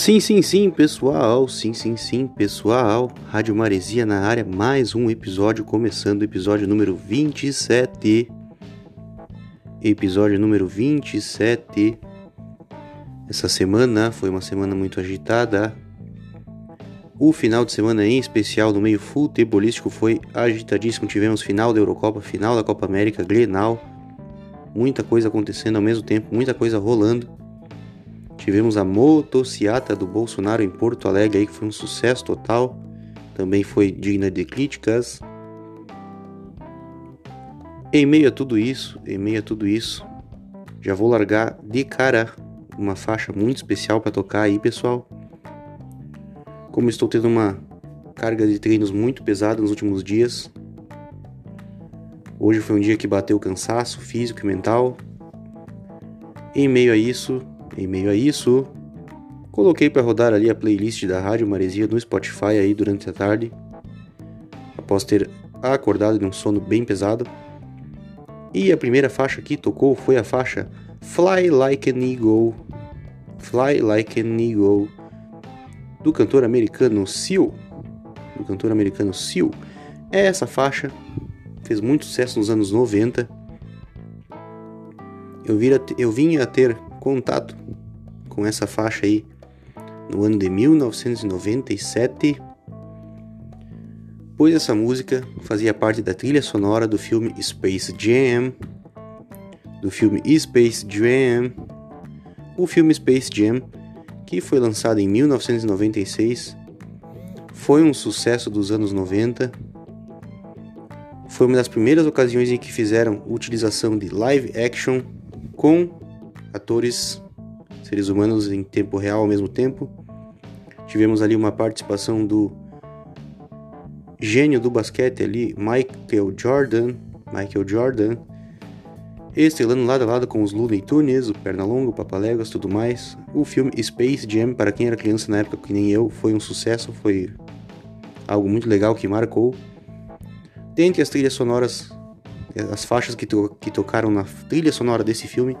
Sim, sim, sim, pessoal. Sim, sim, sim, pessoal. Rádio Maresia na área, mais um episódio começando, episódio número 27. Episódio número 27. Essa semana foi uma semana muito agitada. O final de semana em especial no meio futebolístico foi agitadíssimo. Tivemos final da Eurocopa, final da Copa América, Grenal. Muita coisa acontecendo ao mesmo tempo, muita coisa rolando. Tivemos a motociata do Bolsonaro em Porto Alegre, aí, que foi um sucesso total. Também foi digna de críticas. Em meio a tudo isso, em meio a tudo isso, já vou largar de cara uma faixa muito especial para tocar aí, pessoal. Como estou tendo uma carga de treinos muito pesada nos últimos dias, hoje foi um dia que bateu cansaço físico e mental. Em meio a isso, em meio a isso, coloquei para rodar ali a playlist da Rádio Maresia no Spotify aí durante a tarde, após ter acordado de um sono bem pesado. E a primeira faixa que tocou foi a faixa Fly Like an Eagle, Fly Like an Eagle, do cantor americano Seal, do cantor americano Seal. É essa faixa, fez muito sucesso nos anos 90. Eu, vira, eu vinha a ter contato com essa faixa aí no ano de 1997, pois essa música fazia parte da trilha sonora do filme Space Jam, do filme Space Jam, o filme Space Jam, que foi lançado em 1996, foi um sucesso dos anos 90. Foi uma das primeiras ocasiões em que fizeram utilização de live action com atores, seres humanos em tempo real ao mesmo tempo. Tivemos ali uma participação do gênio do basquete ali, Michael Jordan, Michael Jordan, estrelando lado a lado com os Looney Tunes, o Pernalonga, o Papaléguas, tudo mais. O filme Space Jam, para quem era criança na época que nem eu, foi um sucesso, foi algo muito legal que marcou. Dentre as trilhas sonoras, as faixas que, to que tocaram na trilha sonora desse filme,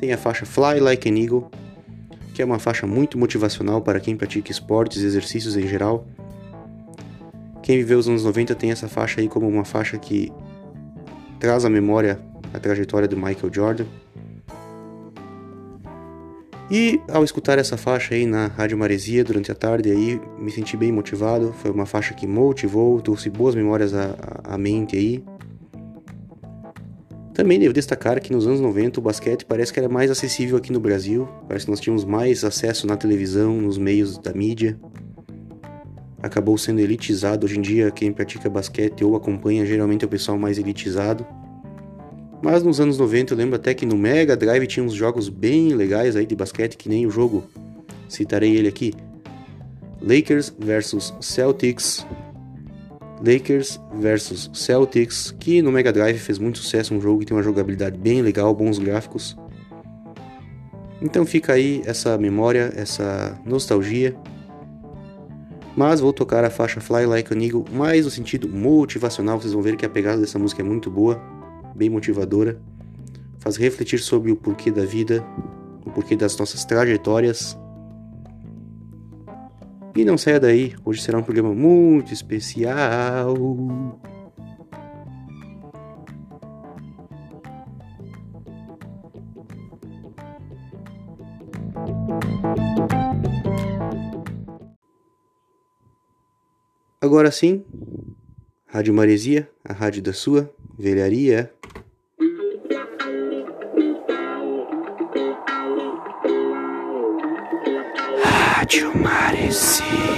tem a faixa Fly Like an Eagle, que é uma faixa muito motivacional para quem pratica esportes e exercícios em geral. Quem viveu os anos 90 tem essa faixa aí como uma faixa que traz à memória a trajetória do Michael Jordan. E ao escutar essa faixa aí na Rádio Maresia durante a tarde aí, me senti bem motivado, foi uma faixa que motivou, trouxe boas memórias à, à mente aí. Também devo destacar que nos anos 90 o basquete parece que era mais acessível aqui no Brasil, parece que nós tínhamos mais acesso na televisão, nos meios da mídia. Acabou sendo elitizado, hoje em dia quem pratica basquete ou acompanha geralmente é o pessoal mais elitizado. Mas nos anos 90 eu lembro até que no Mega Drive tinha uns jogos bem legais aí de basquete, que nem o jogo, citarei ele aqui, Lakers versus Celtics, Lakers versus Celtics, que no Mega Drive fez muito sucesso, um jogo que tem uma jogabilidade bem legal, bons gráficos. Então fica aí essa memória, essa nostalgia. Mas vou tocar a faixa Fly Like an Eagle mais no sentido motivacional, vocês vão ver que a pegada dessa música é muito boa, bem motivadora. Faz refletir sobre o porquê da vida, o porquê das nossas trajetórias e não saia daí, hoje será um programa muito especial. Agora sim, Rádio Maresia, a rádio da sua velharia. Maresia.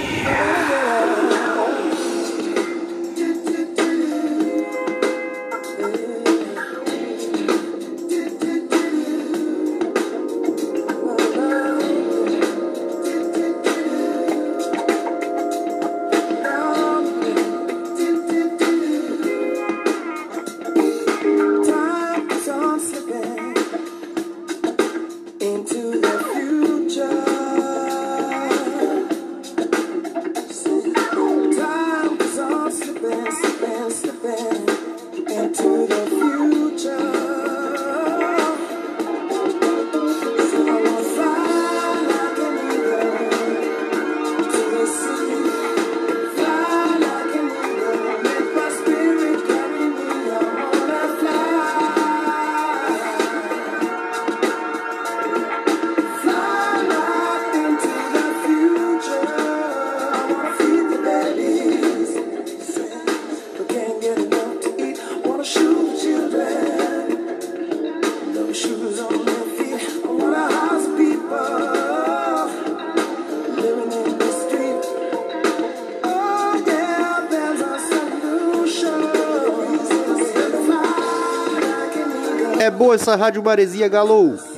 Essa Rádio Maresia Galou.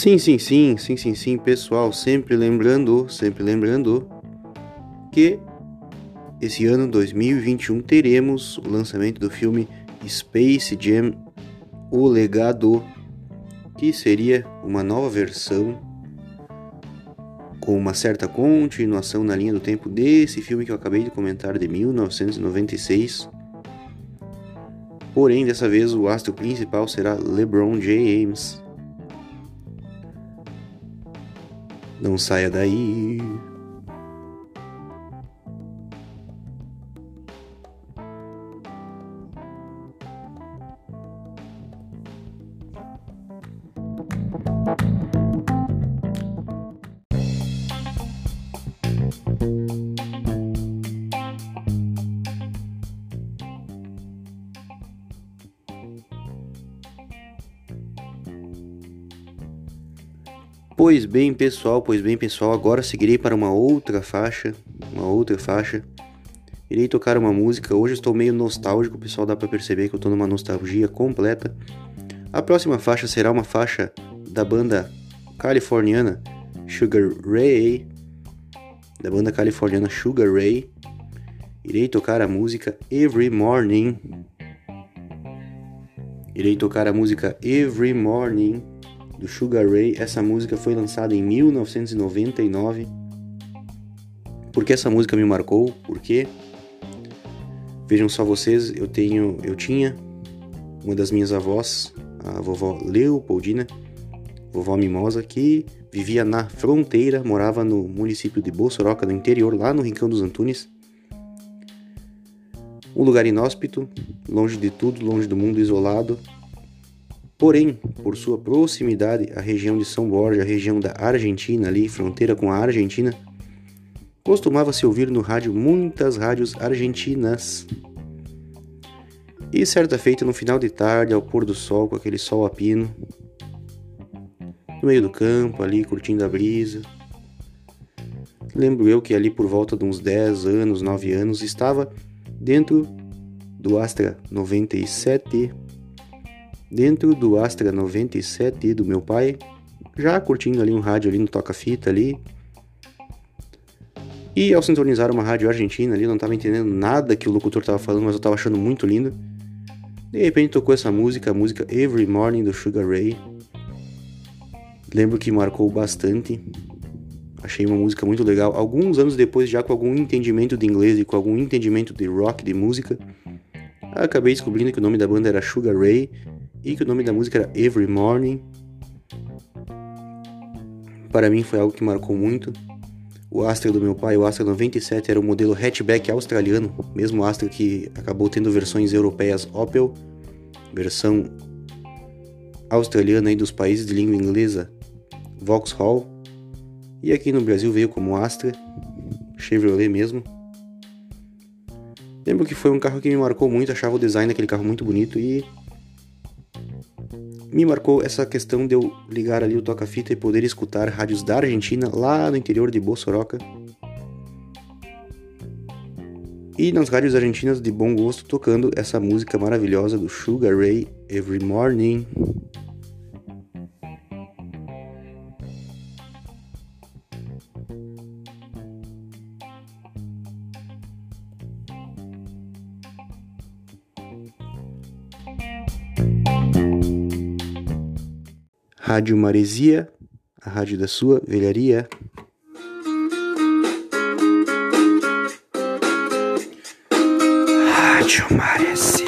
Sim, sim, sim, sim, sim, sim, pessoal, sempre lembrando, sempre lembrando que esse ano 2021 teremos o lançamento do filme Space Jam O Legado, que seria uma nova versão com uma certa continuação na linha do tempo desse filme que eu acabei de comentar de 1996. Porém, dessa vez o astro principal será LeBron James. Não saia daí. Bem, pessoal, pois bem, pessoal, agora seguirei para uma outra faixa, uma outra faixa. Irei tocar uma música. Hoje estou meio nostálgico, pessoal, dá para perceber que eu estou numa nostalgia completa. A próxima faixa será uma faixa da banda californiana Sugar Ray, da banda californiana Sugar Ray. Irei tocar a música Every Morning. Irei tocar a música Every Morning do Sugar Ray. Essa música foi lançada em 1999. Por que essa música me marcou? Porque vejam só vocês, eu tenho, eu tinha uma das minhas avós, a vovó Leopoldina, vovó Mimosa, que vivia na fronteira, morava no município de Bossoroca, no interior, lá no Rincão dos Antunes. Um lugar inóspito, longe de tudo, longe do mundo, isolado. Porém, por sua proximidade à região de São Borja, região da Argentina, ali, fronteira com a Argentina, costumava-se ouvir no rádio muitas rádios argentinas. E certa feita, no final de tarde, ao pôr do sol, com aquele sol a pino, no meio do campo, ali curtindo a brisa, lembro eu que ali por volta de uns 10 anos, 9 anos, estava dentro do Astra 97 dentro do Astra 97 do meu pai, já curtindo ali um rádio ali no toca-fita ali. E ao sintonizar uma rádio argentina ali, não estava entendendo nada que o locutor estava falando, mas eu estava achando muito lindo. De repente tocou essa música, a música Every Morning do Sugar Ray. Lembro que marcou bastante. Achei uma música muito legal. Alguns anos depois, já com algum entendimento de inglês e com algum entendimento de rock, de música, acabei descobrindo que o nome da banda era Sugar Ray e que o nome da música era Every Morning. Para mim foi algo que marcou muito. O Astra do meu pai, o Astra 97, era o modelo hatchback australiano, mesmo Astra que acabou tendo versões europeias Opel, versão australiana aí dos países de língua inglesa Vauxhall, e aqui no Brasil veio como Astra, Chevrolet mesmo. Lembro que foi um carro que me marcou muito, achava o design daquele carro muito bonito e me marcou essa questão de eu ligar ali o toca-fita e poder escutar rádios da Argentina lá no interior de Bossoroca. E nas rádios argentinas de bom gosto tocando essa música maravilhosa do Sugar Ray Every Morning. Rádio Maresia, a rádio da sua velharia. Rádio Maresia.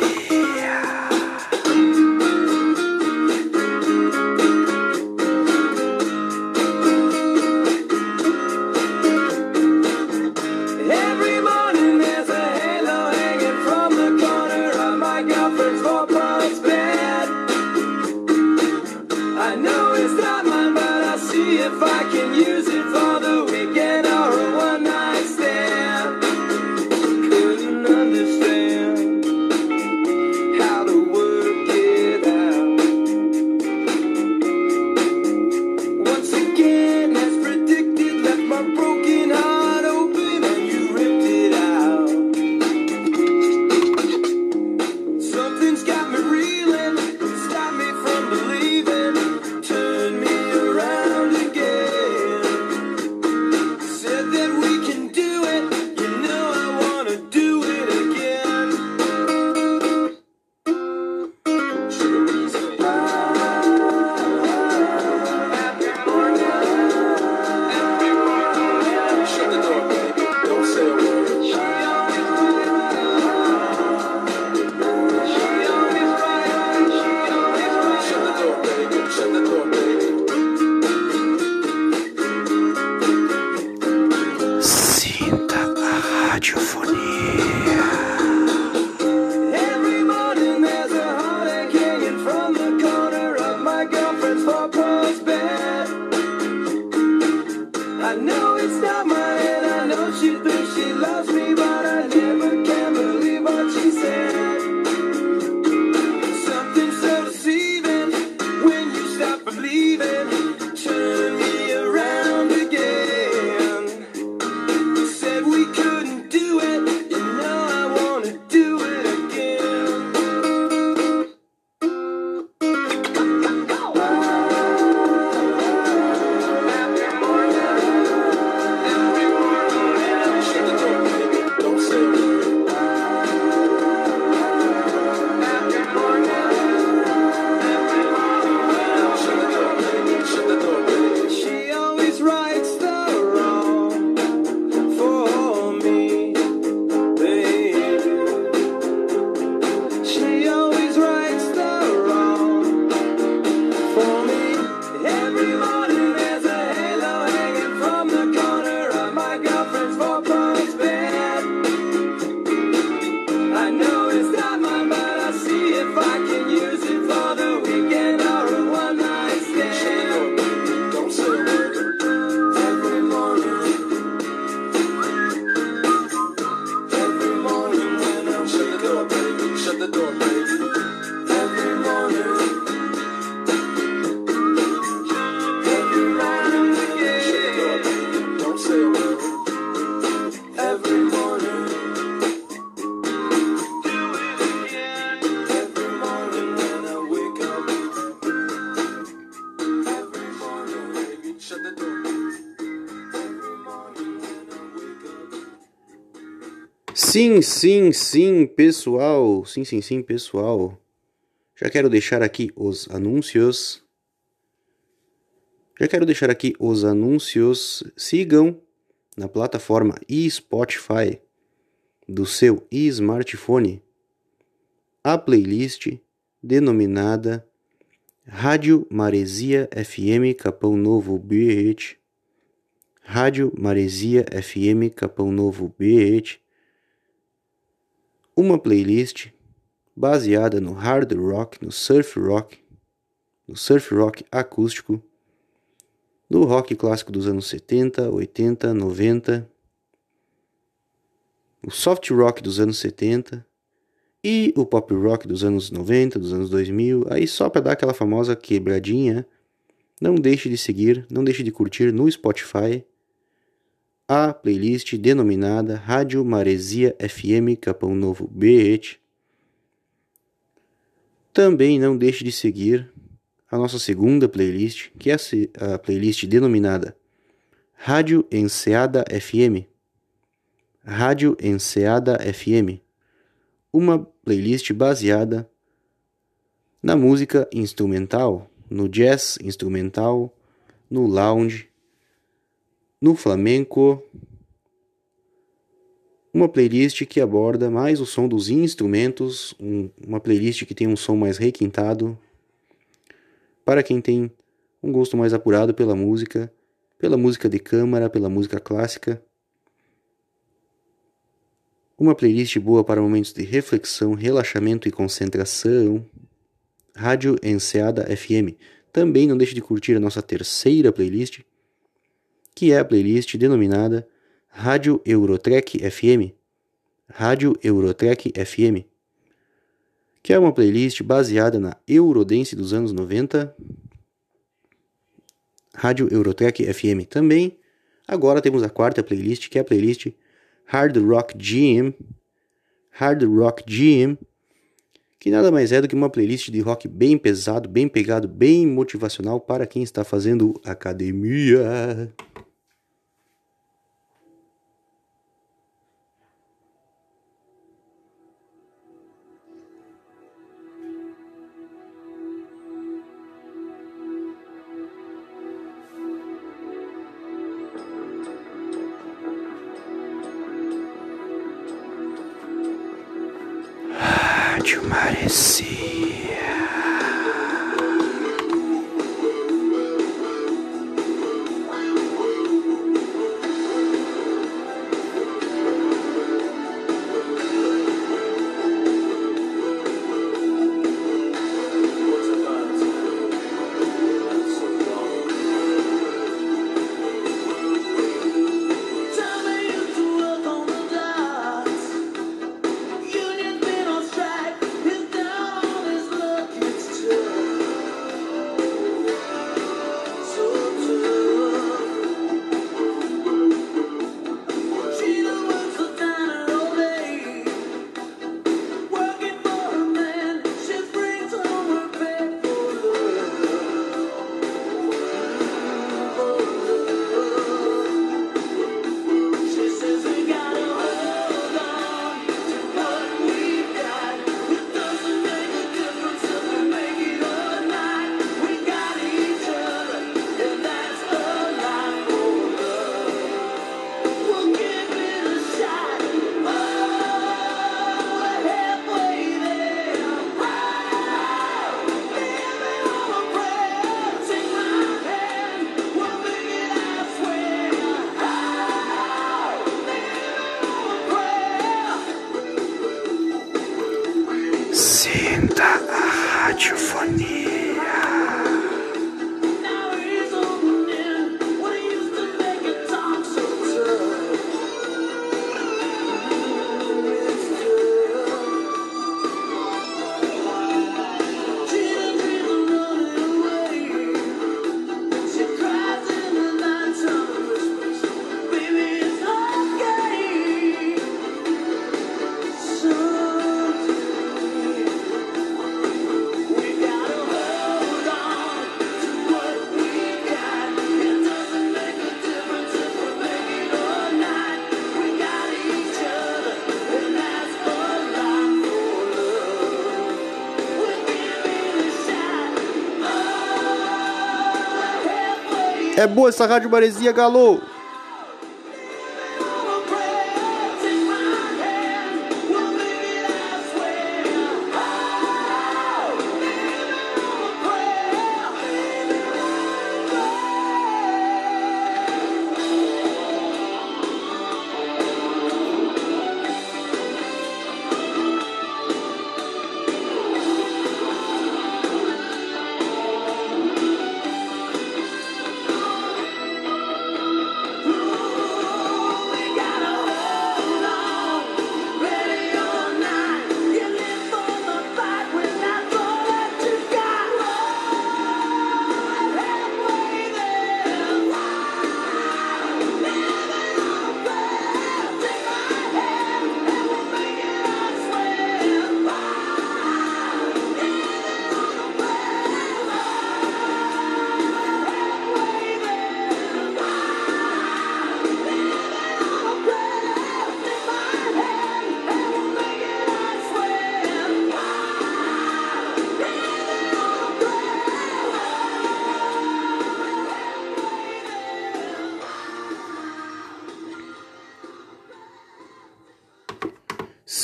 Cut your foot. Sim, sim, sim, pessoal. Sim, sim, sim, pessoal. Já quero deixar aqui os anúncios. Já quero deixar aqui os anúncios. Sigam na plataforma Spotify do seu smartphone a playlist denominada Rádio Maresia FM Capão Novo BH. Rádio Maresia FM Capão Novo BH. Uma playlist baseada no hard rock, no surf rock, no surf rock acústico, no rock clássico dos anos 70, 80, 90, o soft rock dos anos 70 e o pop rock dos anos 90, dos anos 2000. Aí só para dar aquela famosa quebradinha, não deixe de seguir, não deixe de curtir no Spotify a playlist denominada Rádio Maresia FM Capão Novo BH. Também não deixe de seguir a nossa segunda playlist, que é a playlist denominada Rádio Enseada FM. Rádio Enseada FM. Uma playlist baseada na música instrumental, no jazz instrumental, no lounge, no flamenco. Uma playlist que aborda mais o som dos instrumentos, um, uma playlist que tem um som mais requintado, para quem tem um gosto mais apurado pela música, pela música de câmara, pela música clássica. Uma playlist boa para momentos de reflexão, relaxamento e concentração. Rádio Enseada FM. Também não deixe de curtir a nossa terceira playlist, que é a playlist denominada Rádio Eurotrek FM. Rádio Eurotrek FM que é uma playlist baseada na Eurodance dos anos 90, Rádio Eurotech FM também. Agora temos a quarta playlist, que é a playlist Hard Rock GM, Hard Rock GM, que nada mais é do que uma playlist de rock bem pesado, bem pegado, bem motivacional para quem está fazendo academia. Rádio É boa essa Rádio Maresia, Galo!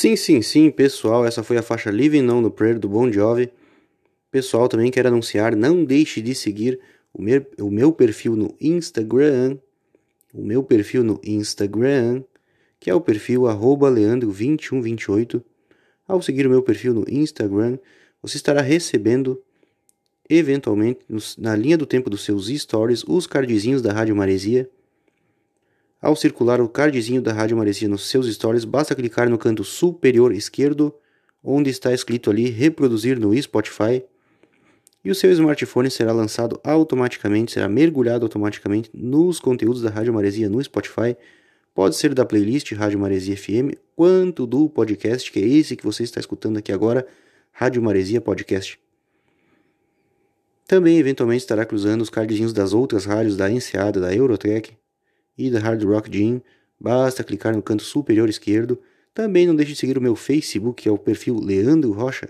Sim, sim, sim, pessoal, essa foi a faixa Living On The Prayer do Bon Jovi. Pessoal, também quero anunciar, não deixe de seguir o meu, o meu perfil no Instagram, o meu perfil no Instagram, que é o perfil leandro2128. Ao seguir o meu perfil no Instagram, você estará recebendo, eventualmente, na linha do tempo dos seus stories, os cardzinhos da Rádio Maresia. Ao circular o cardzinho da Rádio Maresia nos seus stories, basta clicar no canto superior esquerdo, onde está escrito ali reproduzir no Spotify, e o seu smartphone será lançado automaticamente, será mergulhado automaticamente nos conteúdos da Rádio Maresia no Spotify. Pode ser da playlist Rádio Maresia FM, quanto do podcast, que é esse que você está escutando aqui agora, Rádio Maresia Podcast. Também, eventualmente, estará cruzando os cardzinhos das outras rádios da Enseada, da Eurotrack, e da Hard Rock Gym, basta clicar no canto superior esquerdo. Também não deixe de seguir o meu Facebook, que é o perfil Leandro Rocha.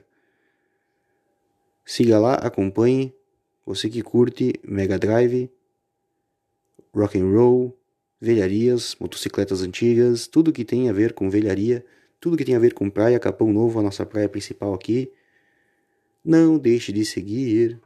Siga lá, acompanhe. Você que curte Mega Drive, rock and roll, velharias, motocicletas antigas, tudo que tem a ver com velharia, tudo que tem a ver com praia, Capão Novo, a nossa praia principal aqui. Não deixe de seguir.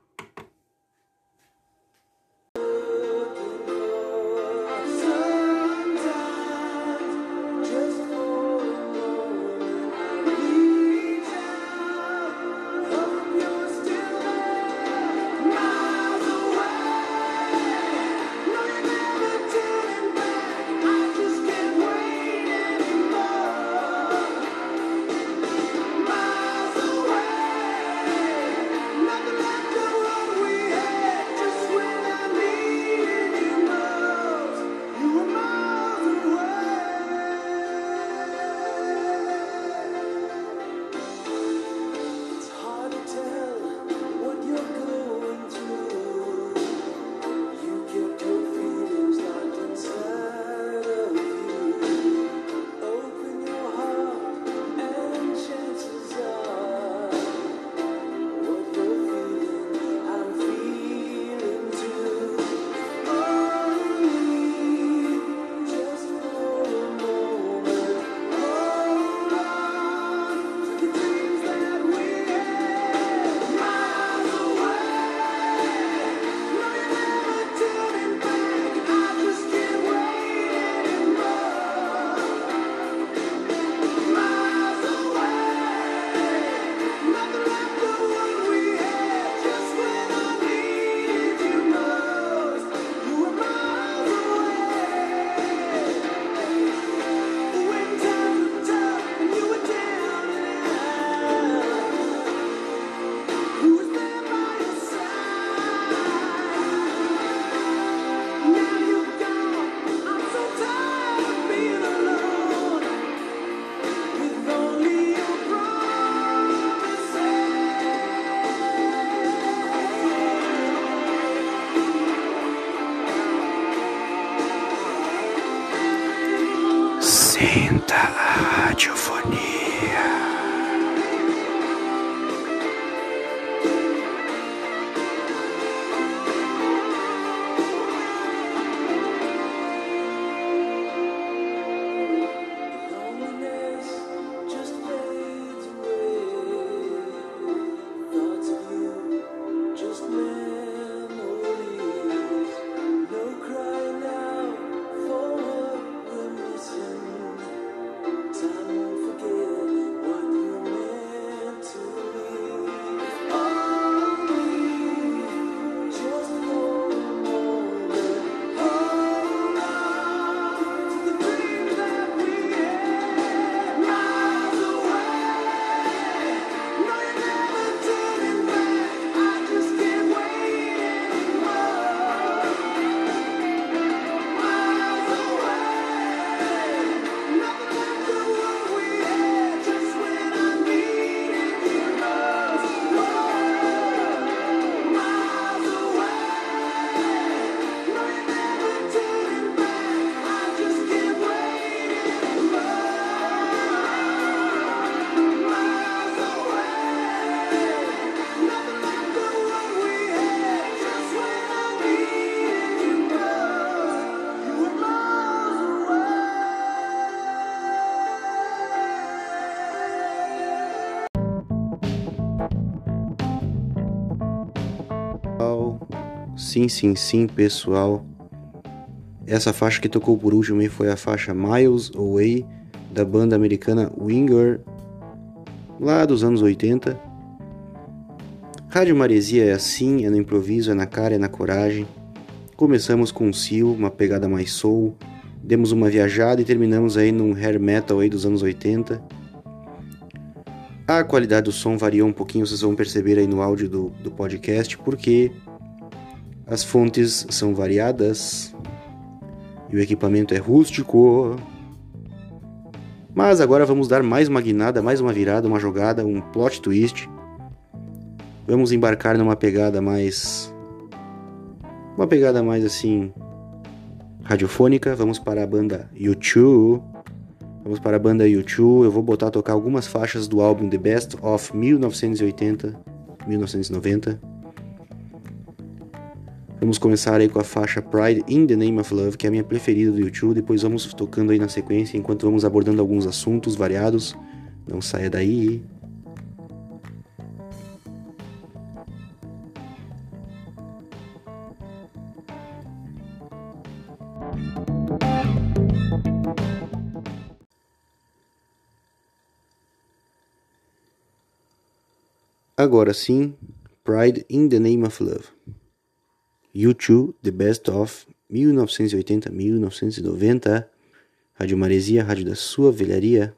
Sim, sim, sim, pessoal. Essa faixa que tocou por último foi a faixa Miles Away da banda americana Winger, lá dos anos 80. Rádio Maresia é assim, é no improviso, é na cara, é na coragem. Começamos com um Seal, uma pegada mais soul, demos uma viajada e terminamos aí num hair metal aí dos anos 80. A qualidade do som variou um pouquinho, vocês vão perceber aí no áudio do, do podcast, porque as fontes são variadas e o equipamento é rústico. Mas agora vamos dar mais uma guinada, mais uma virada, uma jogada, um plot twist. Vamos embarcar numa pegada mais. Uma pegada mais assim. radiofônica. Vamos para a banda U2. Vamos para a banda U2. Eu vou botar a tocar algumas faixas do álbum The Best of 1980, 1990. Vamos começar aí com a faixa Pride in the Name of Love, que é a minha preferida do YouTube. Depois vamos tocando aí na sequência, enquanto vamos abordando alguns assuntos variados. Não saia daí. Agora sim, Pride in the Name of Love. U2, The Best of 1980-1990. Rádio Maresia, rádio da sua velharia.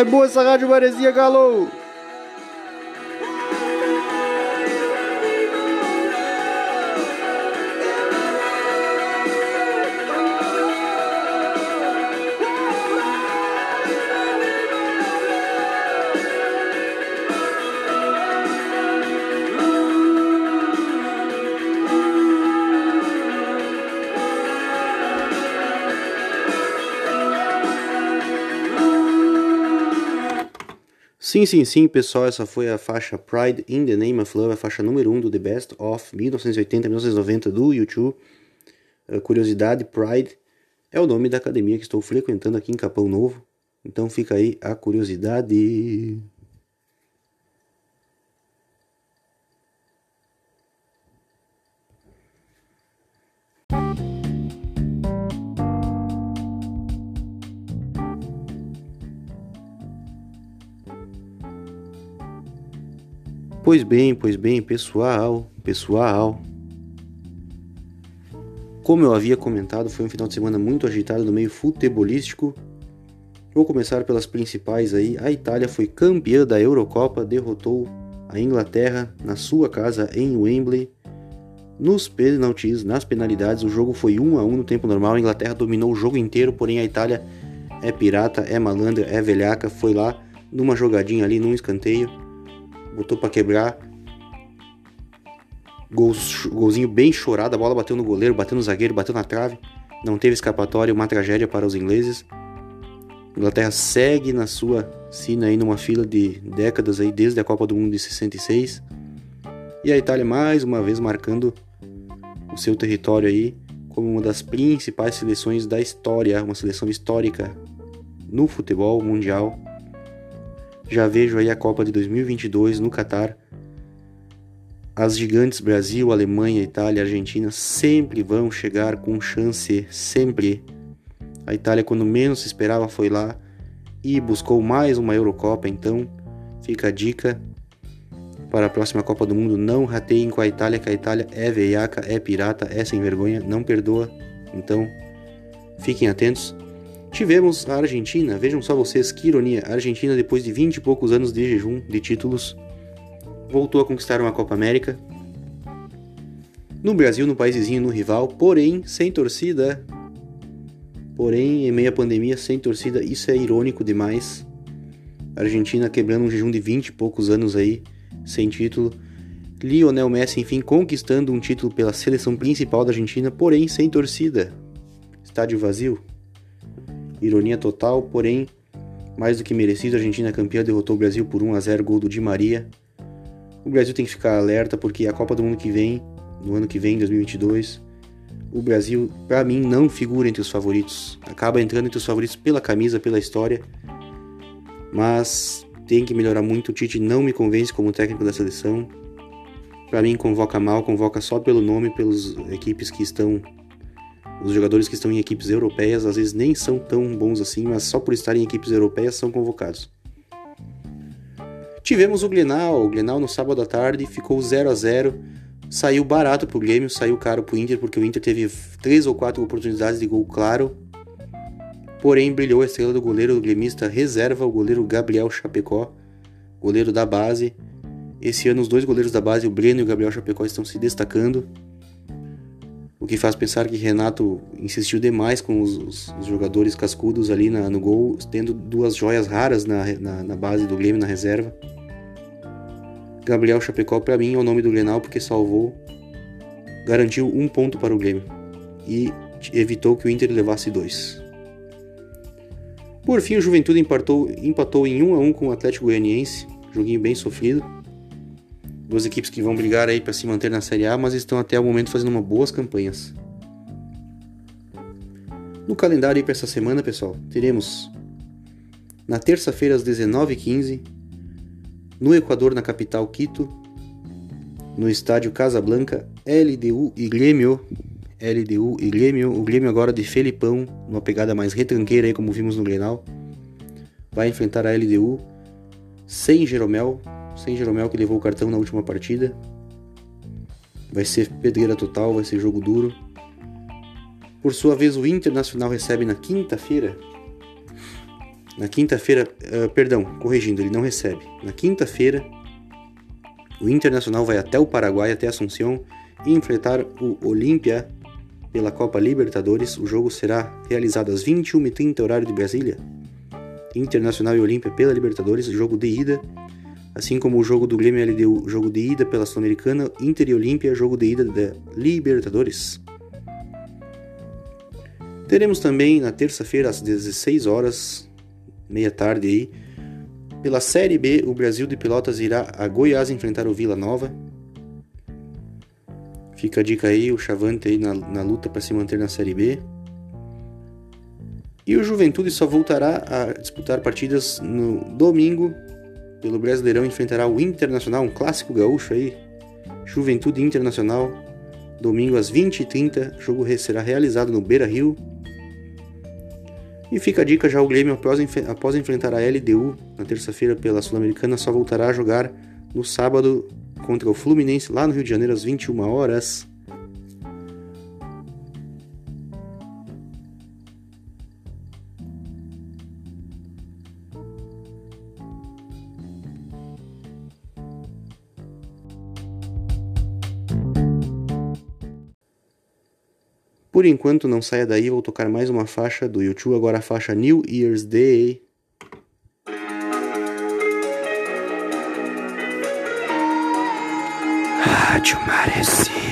É boa essa Rádio Maresia, Galo! Sim, sim, sim, pessoal, essa foi a faixa Pride in the Name of Love, a faixa número 1 um do The Best of 1980-1990 do YouTube. A curiosidade, Pride é o nome da academia que estou frequentando aqui em Capão Novo. Então fica aí a curiosidade. Pois bem, pois bem, pessoal, pessoal. Como eu havia comentado, foi um final de semana muito agitado no meio futebolístico. Vou começar pelas principais aí. A Itália foi campeã da Eurocopa, derrotou a Inglaterra na sua casa em Wembley. Nos pênaltis, nas penalidades, o jogo foi 1 a 1 no tempo normal. A Inglaterra dominou o jogo inteiro, porém a Itália é pirata, é malandra, é velhaca, foi lá numa jogadinha ali, num escanteio, botou para quebrar. Gol, golzinho bem chorado, a bola bateu no goleiro, bateu no zagueiro, bateu na trave. Não teve escapatória, uma tragédia para os ingleses. A Inglaterra segue na sua sina aí numa fila de décadas aí desde a Copa do Mundo de 66. E a Itália mais uma vez marcando o seu território aí como uma das principais seleções da história, uma seleção histórica no futebol mundial. Já vejo aí a Copa de 2022 no Catar. As gigantes Brasil, Alemanha, Itália, Argentina sempre vão chegar com chance, sempre. A Itália, quando menos se esperava, foi lá e buscou mais uma Eurocopa. Então, fica a dica para a próxima Copa do Mundo: não rateiem com a Itália, que a Itália é veiaca, é pirata, é sem vergonha, não perdoa. Então, fiquem atentos. Tivemos a Argentina, vejam só vocês que ironia. A Argentina, depois de 20 e poucos anos de jejum de títulos, voltou a conquistar uma Copa América. No Brasil, no país vizinho, no rival, porém sem torcida. Porém, em meio à pandemia, sem torcida, isso é irônico demais. A Argentina quebrando um jejum de 20 e poucos anos aí, sem título. Lionel Messi, enfim, conquistando um título pela seleção principal da Argentina, porém sem torcida. Estádio vazio. Ironia total, porém, mais do que merecido, a Argentina campeã derrotou o Brasil por 1 a 0 gol do Di Maria. O Brasil tem que ficar alerta porque a Copa do Mundo que vem, no ano que vem, 2022, o Brasil, para mim, não figura entre os favoritos. Acaba entrando entre os favoritos pela camisa, pela história, mas tem que melhorar muito. O Tite não me convence como técnico da seleção. Para mim, convoca mal, convoca só pelo nome, pelas equipes que estão. Os jogadores que estão em equipes europeias às vezes nem são tão bons assim, mas só por estarem em equipes europeias são convocados. Tivemos o Glenal, o Glenal no sábado à tarde ficou 0 a 0 Saiu barato pro Grêmio, saiu caro pro Inter, porque o Inter teve três ou quatro oportunidades de gol claro. Porém, brilhou a estrela do goleiro do gremista reserva, o goleiro Gabriel Chapecó, goleiro da base. Esse ano, os dois goleiros da base, o Breno e o Gabriel Chapecó, estão se destacando. O que faz pensar que Renato insistiu demais com os, os, jogadores cascudos ali na, no gol, tendo duas joias raras na, na, na base do Grêmio, na reserva. Gabriel Chapecó, para mim, é o nome do Grenal porque salvou, garantiu um ponto para o Grêmio e evitou que o Inter levasse dois. Por fim, o Juventude empatou, empatou em 1 a 1 com o Atlético Goianiense, joguinho bem sofrido. Duas equipes que vão brigar aí para se manter na Série A, mas estão até o momento fazendo uma boas campanhas. No calendário aí para essa semana, pessoal, teremos na terça-feira às 19h15 no Equador, na capital Quito, no estádio Casablanca, LDU e Grêmio. LDU e Grêmio. O Grêmio agora de Felipão, uma pegada mais retranqueira aí, como vimos no Grenal. Vai enfrentar a LDU sem Jeromel. Sem Jeromel que levou o cartão na última partida. Vai ser pedreira total, vai ser jogo duro. Por sua vez, o Internacional recebe na quinta-feira na quinta-feira, uh, perdão, corrigindo, ele não recebe. Na quinta-feira, o Internacional vai até o Paraguai, até Assunção, e enfrentar o Olímpia pela Copa Libertadores. O jogo será realizado às 21h30, horário de Brasília. Internacional e Olímpia pela Libertadores, jogo de ida. Assim como o jogo do Grêmio LDU, jogo de ida pela Sul-Americana, Inter e Olímpia, jogo de ida da Libertadores. Teremos também na terça-feira, às 16 horas, meia tarde aí, Pela Série B, o Brasil de Pelotas irá a Goiás enfrentar o Vila Nova. Fica a dica aí, o Chavante aí na, na luta para se manter na Série B. E o Juventude só voltará a disputar partidas no domingo pelo Brasileirão enfrentará o Internacional, um clássico gaúcho aí. Juventude Internacional, domingo às 20h30. O jogo será realizado no Beira Rio. E fica a dica já: o Grêmio, após, após enfrentar a LDU na terça-feira pela Sul-Americana, só voltará a jogar no sábado contra o Fluminense, lá no Rio de Janeiro, às 21 horas. Por enquanto, não saia daí, vou tocar mais uma faixa do YouTube, agora a faixa New Year's Day. Rádio Maresia.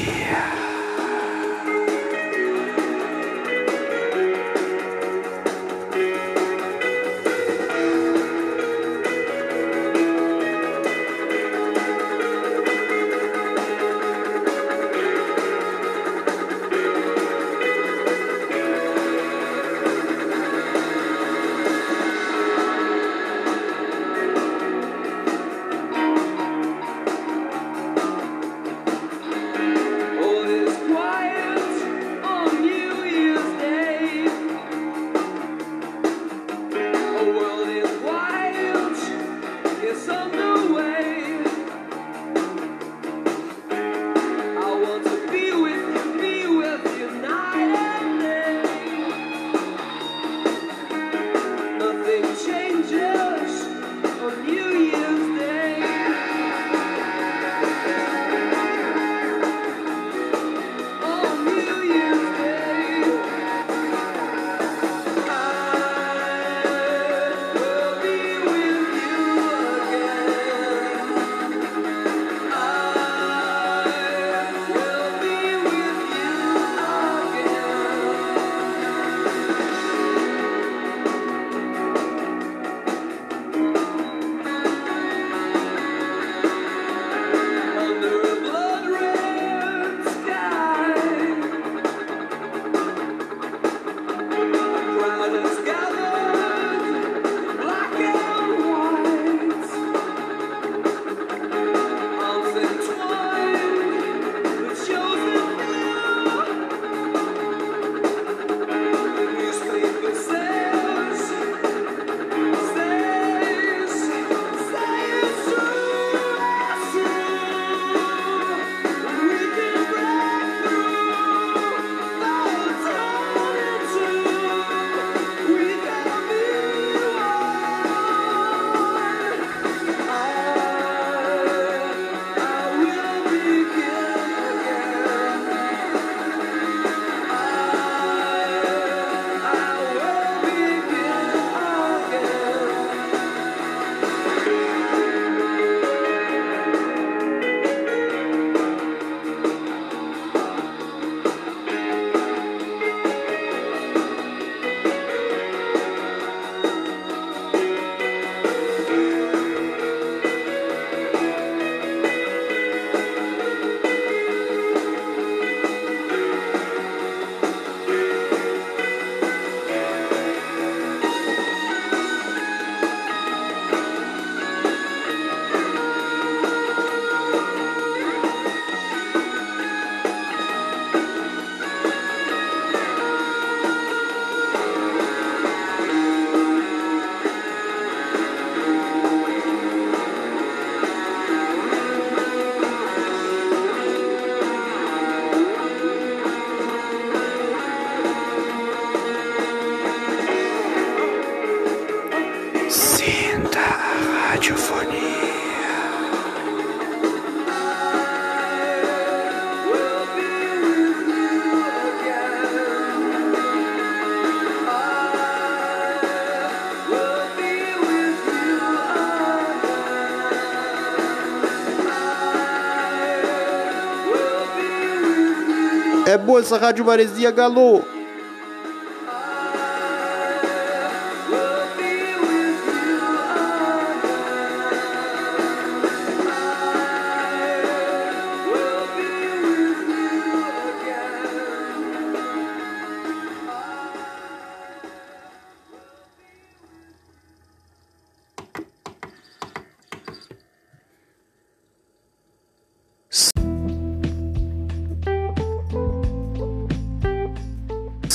Essa Rádio Maresia, galô!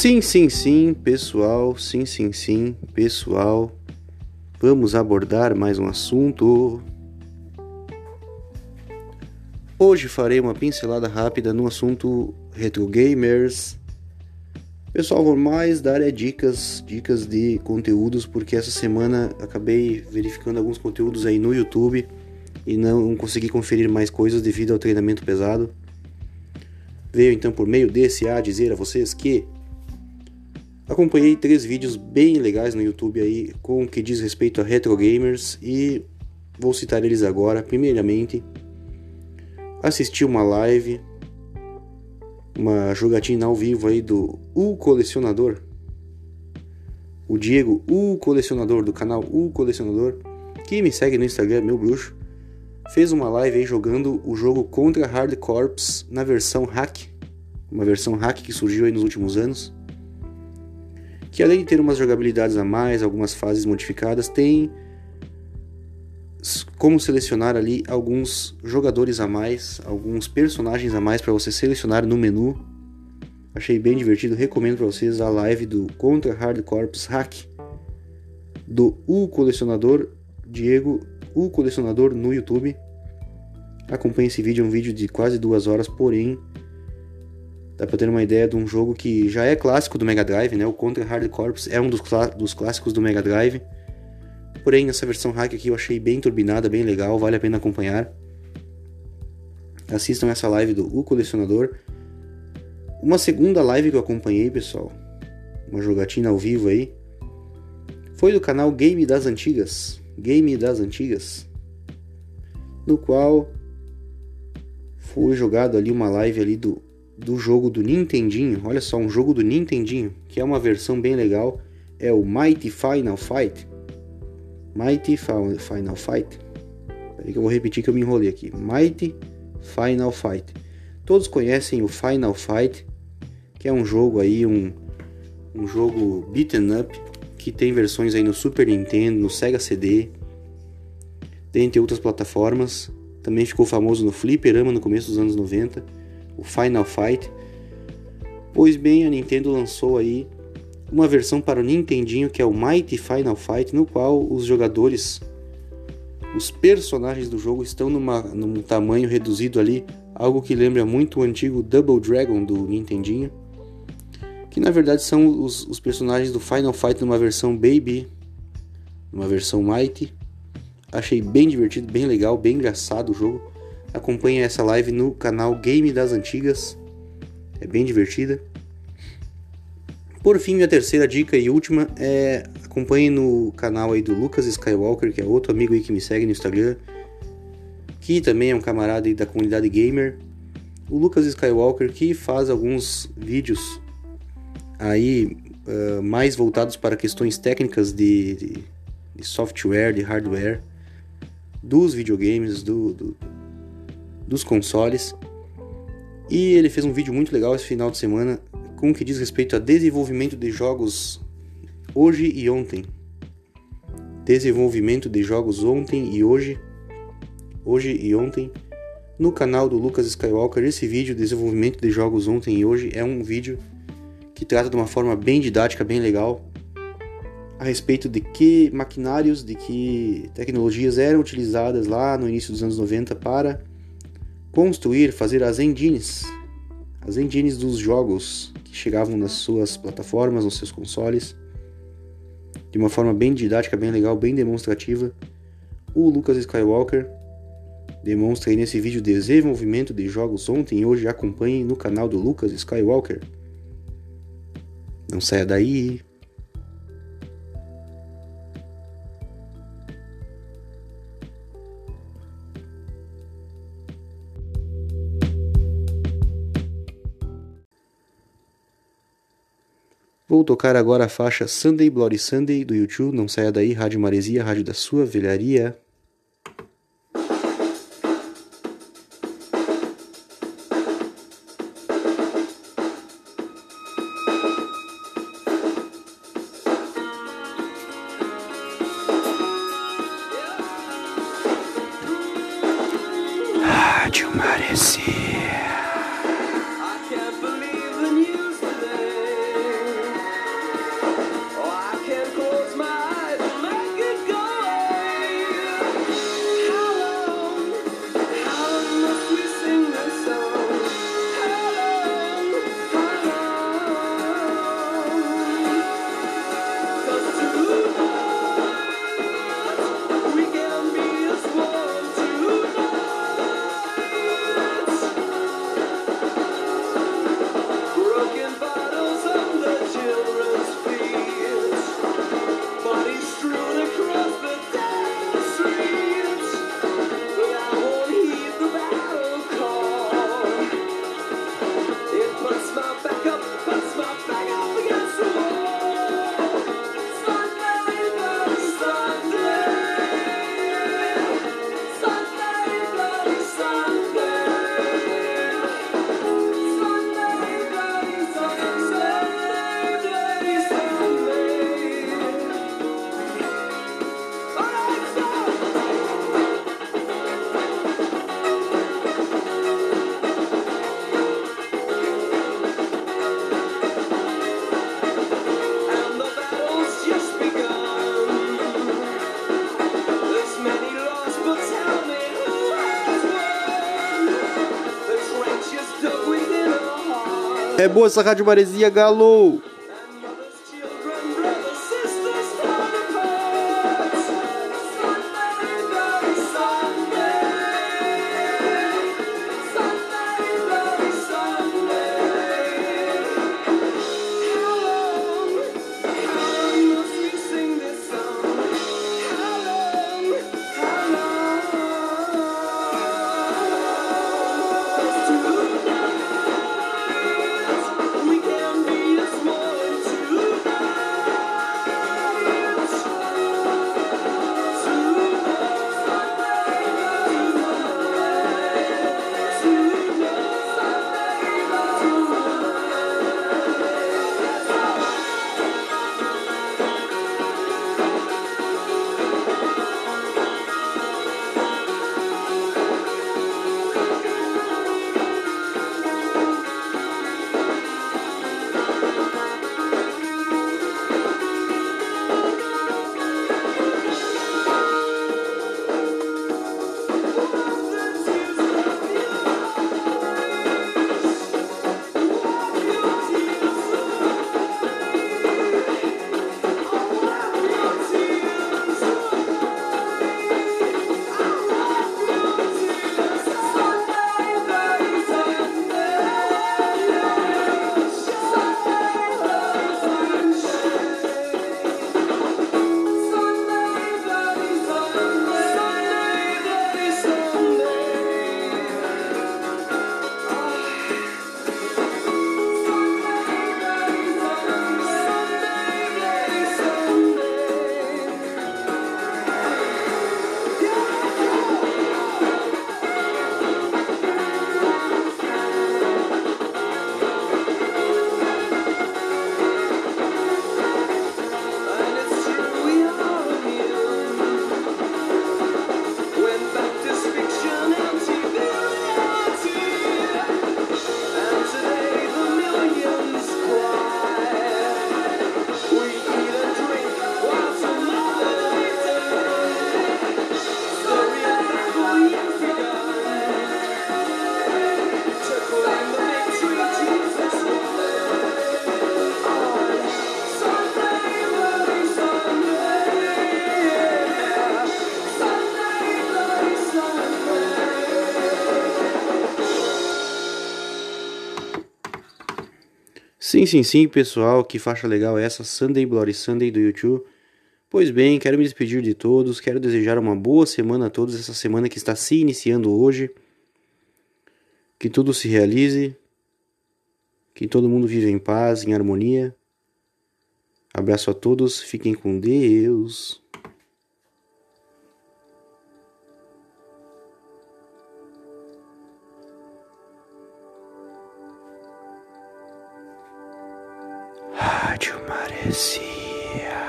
Sim, sim, sim, pessoal, sim, sim, sim, pessoal. Vamos abordar mais um assunto. Hoje farei uma pincelada rápida no assunto retro gamers. Pessoal, vou mais dar é dicas, dicas de conteúdos, porque essa semana acabei verificando alguns conteúdos aí no YouTube e não consegui conferir mais coisas devido ao treinamento pesado. Veio então por meio desse a dizer a vocês que acompanhei três vídeos bem legais no YouTube aí com o que diz respeito a retro gamers e vou citar eles agora. Primeiramente, assisti uma live uma jogatina ao vivo aí do O Colecionador. O Diego, o colecionador do canal O Colecionador, que me segue no Instagram, meu bruxo, fez uma live aí jogando o jogo contra Hard Corps na versão hack, uma versão hack que surgiu aí nos últimos anos. Que além de ter umas jogabilidades a mais, algumas fases modificadas, tem como selecionar ali alguns jogadores a mais, alguns personagens a mais para você selecionar no menu. Achei bem divertido, recomendo para vocês a live do Contra Hard Corps Hack do O Colecionador Diego, o Colecionador no YouTube. Acompanhe esse vídeo, é um vídeo de quase duas horas, porém dá para ter uma ideia de um jogo que já é clássico do Mega Drive, né? O Contra Hard Corps é um dos, dos clássicos do Mega Drive Porém, essa versão hack aqui eu achei bem turbinada, bem legal, vale a pena acompanhar. Assistam essa live do O Colecionador. Uma segunda live que eu acompanhei, pessoal, uma jogatina ao vivo aí, foi do canal Game das Antigas. Game das Antigas. No qual foi jogado ali uma live ali do, do jogo do Nintendinho. Olha só, um jogo do Nintendinho, que é uma versão bem legal. É o Mighty Final Fight. Mighty Final Fight. Peraí que eu vou repetir que eu me enrolei aqui. Mighty Final Fight. Todos conhecem o Final Fight, que é um jogo aí, um, um jogo beaten up, que tem versões aí no Super Nintendo, no Sega CD, dentre outras plataformas. Também ficou famoso no Fliperama no começo dos anos 90, o Final Fight. Pois bem, a Nintendo lançou aí uma versão para o Nintendinho que é o Mighty Final Fight, no qual os jogadores, os personagens do jogo estão numa, num tamanho reduzido ali, algo que lembra muito o antigo Double Dragon do Nintendinho, que na verdade são os, os personagens do Final Fight numa versão Baby, uma versão Mighty. Achei bem divertido, bem legal, bem engraçado o jogo. Acompanhe essa live no canal Game das Antigas, é bem divertida. Por fim, minha terceira dica e última é acompanhe no canal aí do Lucas Skywalker, que é outro amigo aí que me segue no Instagram, que também é um camarada aí da comunidade gamer. O Lucas Skywalker que faz alguns vídeos aí uh, mais voltados para questões técnicas de, de, de, software, de hardware, dos videogames, do, do, dos consoles. E ele fez um vídeo muito legal esse final de semana com o que diz respeito a desenvolvimento de jogos hoje e ontem. Desenvolvimento de jogos ontem e hoje. Hoje e ontem. No canal do Lucas Skywalker, esse vídeo, desenvolvimento de jogos ontem e hoje, é um vídeo que trata de uma forma bem didática, bem legal, a respeito de que maquinários, de que tecnologias eram utilizadas lá no início dos anos 90 para construir, fazer as engines, as engines dos jogos que chegavam nas suas plataformas, nos seus consoles, de uma forma bem didática, bem legal, bem demonstrativa. O Lucas Skywalker demonstra aí nesse vídeo desenvolvimento de jogos ontem e hoje. Acompanhe no canal do Lucas Skywalker. Não saia daí. Vou tocar agora a faixa Sunday Bloody Sunday do YouTube. Não saia daí, Rádio Maresia, rádio da sua velharia. É boa essa Rádio Maresia, galo! Sim, sim, sim, pessoal, que faixa legal é essa Sunday Bloody Sunday do YouTube. Pois bem, quero me despedir de todos, quero desejar uma boa semana a todos, essa semana que está se iniciando hoje. Que tudo se realize, que todo mundo viva em paz, em harmonia. Abraço a todos, fiquem com Deus. Rádio Maresia.